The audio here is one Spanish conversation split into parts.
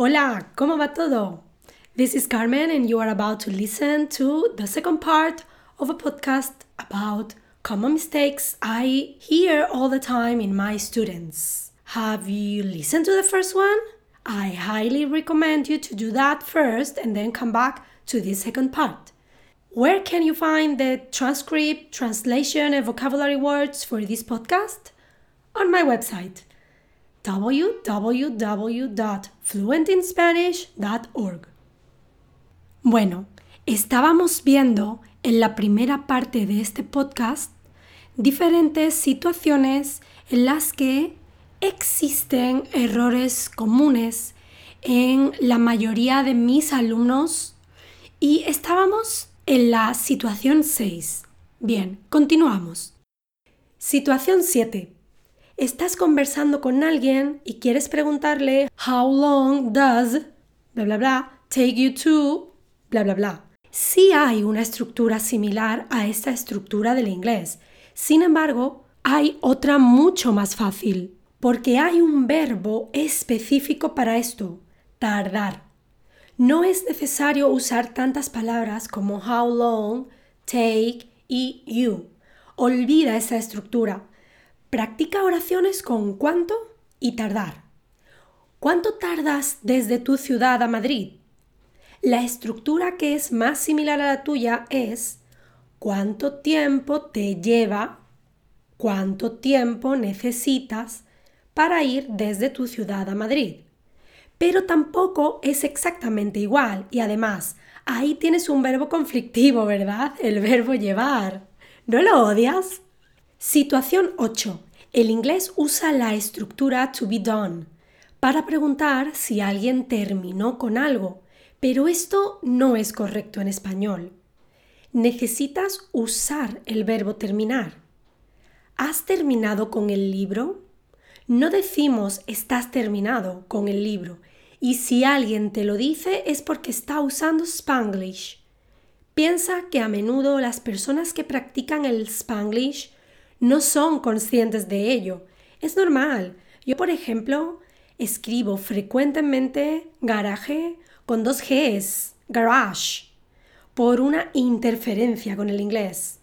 Hola, ¿cómo va todo? This is Carmen, and you are about to listen to the second part of a podcast about common mistakes I hear all the time in my students. Have you listened to the first one? I highly recommend you to do that first and then come back to this second part. Where can you find the transcript, translation, and vocabulary words for this podcast? On my website www.fluentinspanish.org. Bueno, estábamos viendo en la primera parte de este podcast diferentes situaciones en las que existen errores comunes en la mayoría de mis alumnos y estábamos en la situación 6. Bien, continuamos. Situación 7. Estás conversando con alguien y quieres preguntarle How long does bla bla bla take you to bla bla bla. Sí hay una estructura similar a esta estructura del inglés. Sin embargo, hay otra mucho más fácil, porque hay un verbo específico para esto, tardar. No es necesario usar tantas palabras como how long, take y you. Olvida esa estructura. Practica oraciones con cuánto y tardar. ¿Cuánto tardas desde tu ciudad a Madrid? La estructura que es más similar a la tuya es cuánto tiempo te lleva, cuánto tiempo necesitas para ir desde tu ciudad a Madrid pero tampoco es exactamente igual. Y además, ahí tienes un verbo conflictivo, ¿verdad? El verbo llevar. ¿No lo odias? Situación 8. El inglés usa la estructura to be done para preguntar si alguien terminó con algo, pero esto no es correcto en español. Necesitas usar el verbo terminar. ¿Has terminado con el libro? No decimos estás terminado con el libro, y si alguien te lo dice es porque está usando spanglish. Piensa que a menudo las personas que practican el spanglish no son conscientes de ello. Es normal. Yo, por ejemplo, escribo frecuentemente garaje con dos Gs, garage, por una interferencia con el inglés.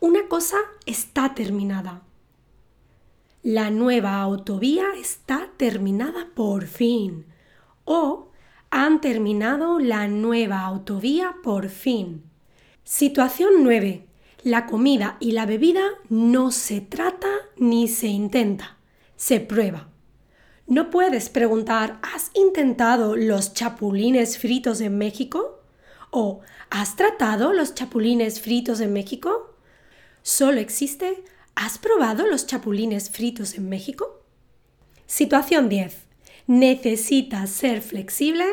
Una cosa está terminada. La nueva autovía está terminada por fin. O han terminado la nueva autovía por fin. Situación 9. La comida y la bebida no se trata ni se intenta, se prueba. No puedes preguntar ¿has intentado los chapulines fritos en México? o ¿has tratado los chapulines fritos en México? Solo existe ¿Has probado los chapulines fritos en México? Situación 10. Necesitas ser flexible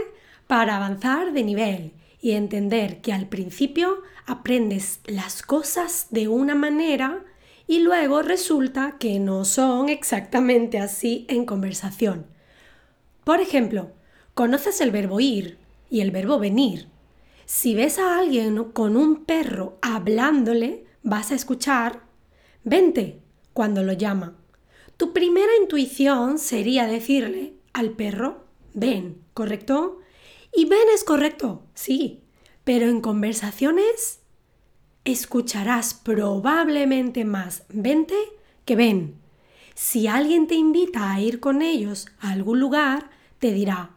para avanzar de nivel y entender que al principio aprendes las cosas de una manera y luego resulta que no son exactamente así en conversación. Por ejemplo, conoces el verbo ir y el verbo venir. Si ves a alguien con un perro hablándole, vas a escuchar Vente cuando lo llama. Tu primera intuición sería decirle al perro, ven, ¿correcto? Y ven es correcto, sí, pero en conversaciones escucharás probablemente más vente que ven. Si alguien te invita a ir con ellos a algún lugar, te dirá,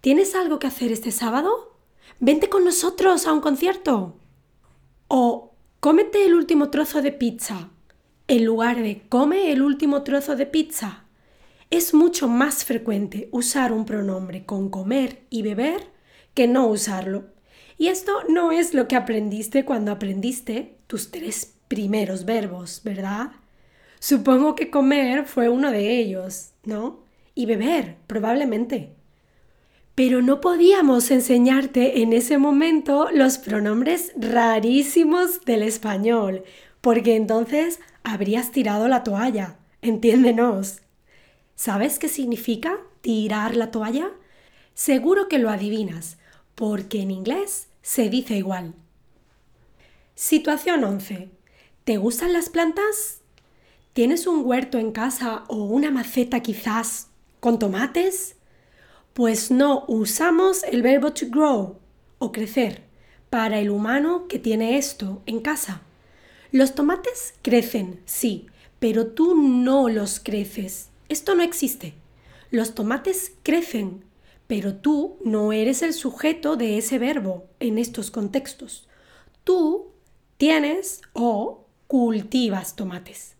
¿tienes algo que hacer este sábado? Vente con nosotros a un concierto. O cómete el último trozo de pizza en lugar de come el último trozo de pizza. Es mucho más frecuente usar un pronombre con comer y beber que no usarlo. Y esto no es lo que aprendiste cuando aprendiste tus tres primeros verbos, ¿verdad? Supongo que comer fue uno de ellos, ¿no? Y beber, probablemente. Pero no podíamos enseñarte en ese momento los pronombres rarísimos del español, porque entonces habrías tirado la toalla. Entiéndenos. ¿Sabes qué significa tirar la toalla? Seguro que lo adivinas, porque en inglés se dice igual. Situación 11. ¿Te gustan las plantas? ¿Tienes un huerto en casa o una maceta quizás con tomates? Pues no usamos el verbo to grow o crecer para el humano que tiene esto en casa. Los tomates crecen, sí, pero tú no los creces. Esto no existe. Los tomates crecen, pero tú no eres el sujeto de ese verbo en estos contextos. Tú tienes o cultivas tomates.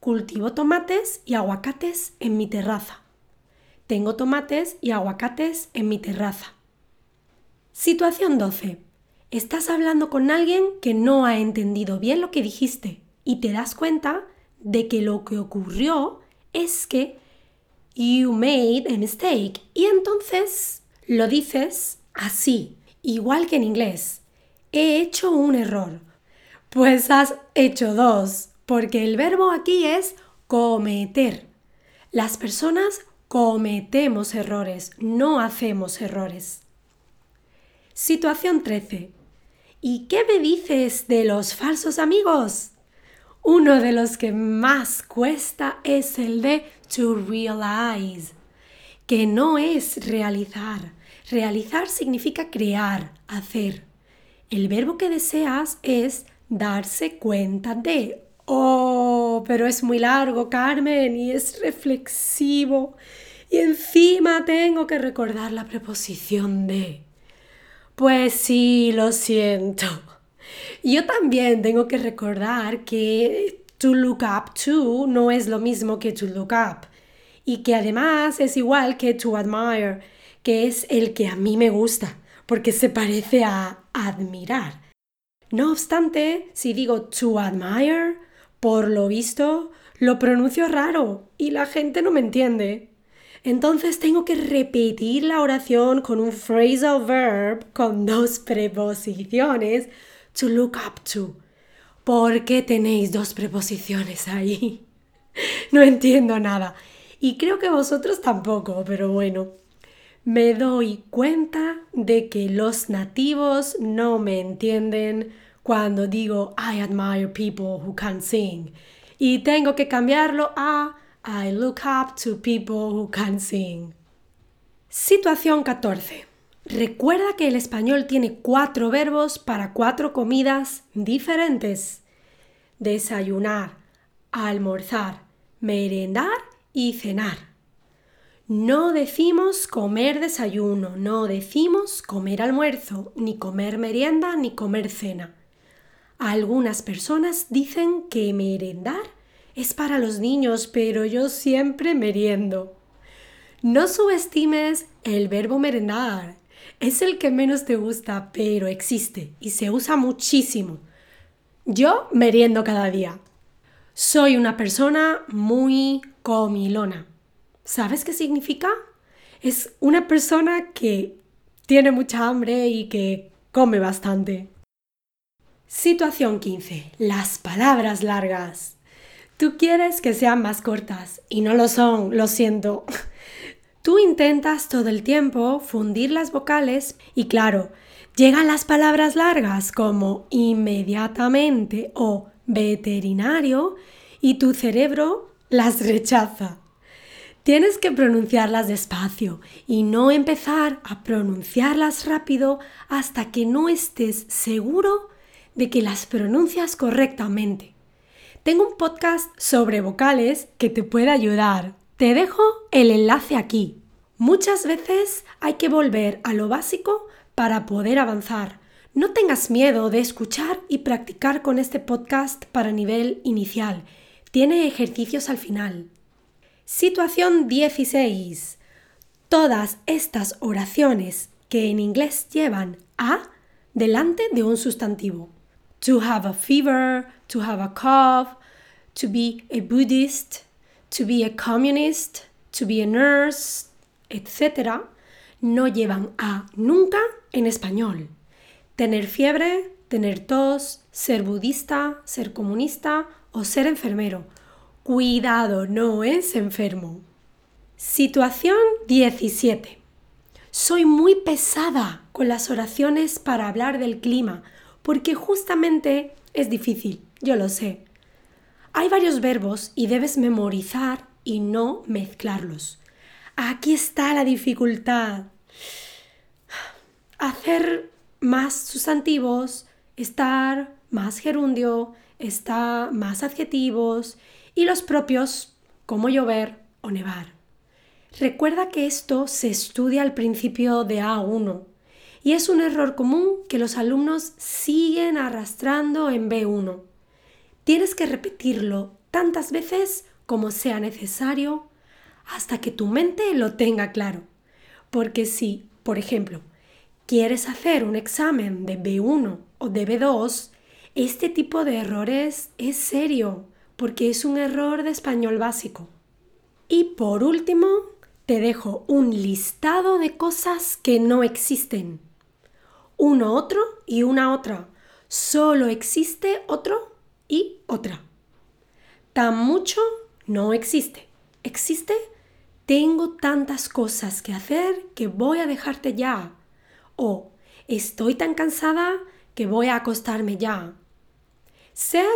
Cultivo tomates y aguacates en mi terraza. Tengo tomates y aguacates en mi terraza. Situación 12. Estás hablando con alguien que no ha entendido bien lo que dijiste y te das cuenta de que lo que ocurrió es que You made a mistake. Y entonces lo dices así, igual que en inglés. He hecho un error. Pues has hecho dos, porque el verbo aquí es cometer. Las personas cometemos errores, no hacemos errores. Situación 13. ¿Y qué me dices de los falsos amigos? Uno de los que más cuesta es el de to realize, que no es realizar. Realizar significa crear, hacer. El verbo que deseas es darse cuenta de. Oh, pero es muy largo, Carmen, y es reflexivo. Y encima tengo que recordar la preposición de. Pues sí, lo siento. Yo también tengo que recordar que to look up to no es lo mismo que to look up y que además es igual que to admire, que es el que a mí me gusta, porque se parece a admirar. No obstante, si digo to admire, por lo visto, lo pronuncio raro y la gente no me entiende. Entonces tengo que repetir la oración con un phrasal verb con dos preposiciones to look up to. ¿Por qué tenéis dos preposiciones ahí? no entiendo nada. Y creo que vosotros tampoco, pero bueno. Me doy cuenta de que los nativos no me entienden cuando digo I admire people who can sing. Y tengo que cambiarlo a I look up to people who can sing. Situación 14. Recuerda que el español tiene cuatro verbos para cuatro comidas diferentes. Desayunar, almorzar, merendar y cenar. No decimos comer desayuno, no decimos comer almuerzo, ni comer merienda, ni comer cena. Algunas personas dicen que merendar es para los niños, pero yo siempre meriendo. No subestimes el verbo merendar es el que menos te gusta, pero existe y se usa muchísimo. Yo meriendo cada día. Soy una persona muy comilona. ¿Sabes qué significa? Es una persona que tiene mucha hambre y que come bastante. Situación 15. Las palabras largas. Tú quieres que sean más cortas y no lo son, lo siento. Tú intentas todo el tiempo fundir las vocales y claro, llegan las palabras largas como inmediatamente o veterinario y tu cerebro las rechaza. Tienes que pronunciarlas despacio y no empezar a pronunciarlas rápido hasta que no estés seguro de que las pronuncias correctamente. Tengo un podcast sobre vocales que te puede ayudar. Te dejo el enlace aquí. Muchas veces hay que volver a lo básico para poder avanzar. No tengas miedo de escuchar y practicar con este podcast para nivel inicial. Tiene ejercicios al final. Situación 16. Todas estas oraciones que en inglés llevan a delante de un sustantivo. To have a fever, to have a cough, to be a Buddhist, to be a communist, to be a nurse, etc., no llevan a nunca en español. Tener fiebre, tener tos, ser budista, ser comunista o ser enfermero. Cuidado, no es enfermo. Situación 17. Soy muy pesada con las oraciones para hablar del clima, porque justamente es difícil, yo lo sé. Hay varios verbos y debes memorizar y no mezclarlos. aquí está la dificultad. Hacer más sustantivos, estar más gerundio, está más adjetivos y los propios como llover o nevar. Recuerda que esto se estudia al principio de A1 y es un error común que los alumnos siguen arrastrando en B1. Tienes que repetirlo tantas veces como sea necesario hasta que tu mente lo tenga claro. Porque si, por ejemplo, quieres hacer un examen de B1 o de B2, este tipo de errores es serio porque es un error de español básico. Y por último, te dejo un listado de cosas que no existen. Uno otro y una otra. Solo existe otro y otra. Tan mucho no existe. Existe tengo tantas cosas que hacer que voy a dejarte ya. O estoy tan cansada que voy a acostarme ya. Ser,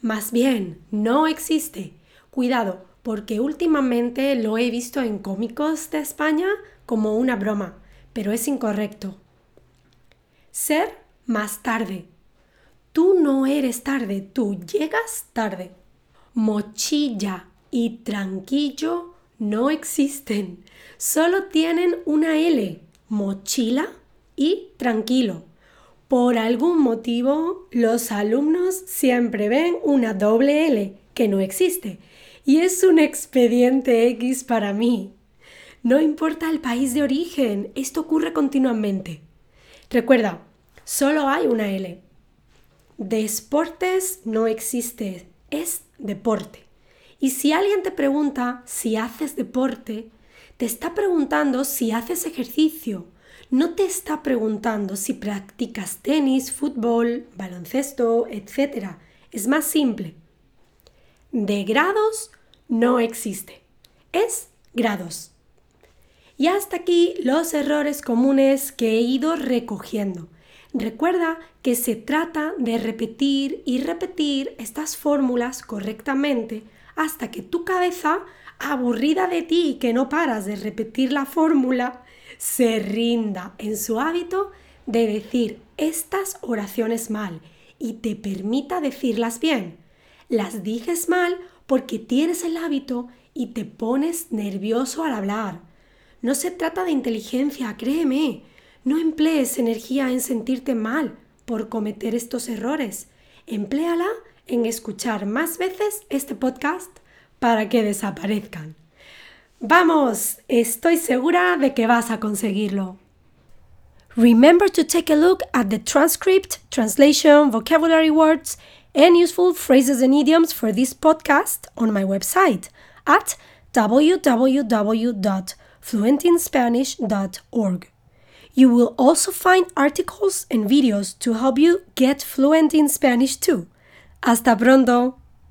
más bien, no existe. Cuidado, porque últimamente lo he visto en cómicos de España como una broma, pero es incorrecto. Ser más tarde. No eres tarde, tú llegas tarde. Mochilla y tranquillo no existen, solo tienen una L, mochila y tranquilo. Por algún motivo, los alumnos siempre ven una doble L que no existe y es un expediente X para mí. No importa el país de origen, esto ocurre continuamente. Recuerda, solo hay una L. Deportes no existe, es deporte. Y si alguien te pregunta si haces deporte, te está preguntando si haces ejercicio. No te está preguntando si practicas tenis, fútbol, baloncesto, etc. Es más simple de grados no existe. Es grados. Y hasta aquí los errores comunes que he ido recogiendo. Recuerda que se trata de repetir y repetir estas fórmulas correctamente hasta que tu cabeza, aburrida de ti y que no paras de repetir la fórmula, se rinda en su hábito de decir estas oraciones mal y te permita decirlas bien las dices mal porque tienes el hábito y te pones nervioso al hablar. No se trata de inteligencia, créeme. No emplees energía en sentirte mal por cometer estos errores. Empléala en escuchar más veces este podcast para que desaparezcan. Vamos, estoy segura de que vas a conseguirlo. Remember to take a look at the transcript, translation, vocabulary words, and useful phrases and idioms for this podcast on my website at www.fluentinspanish.org. You will also find articles and videos to help you get fluent in Spanish too. Hasta pronto!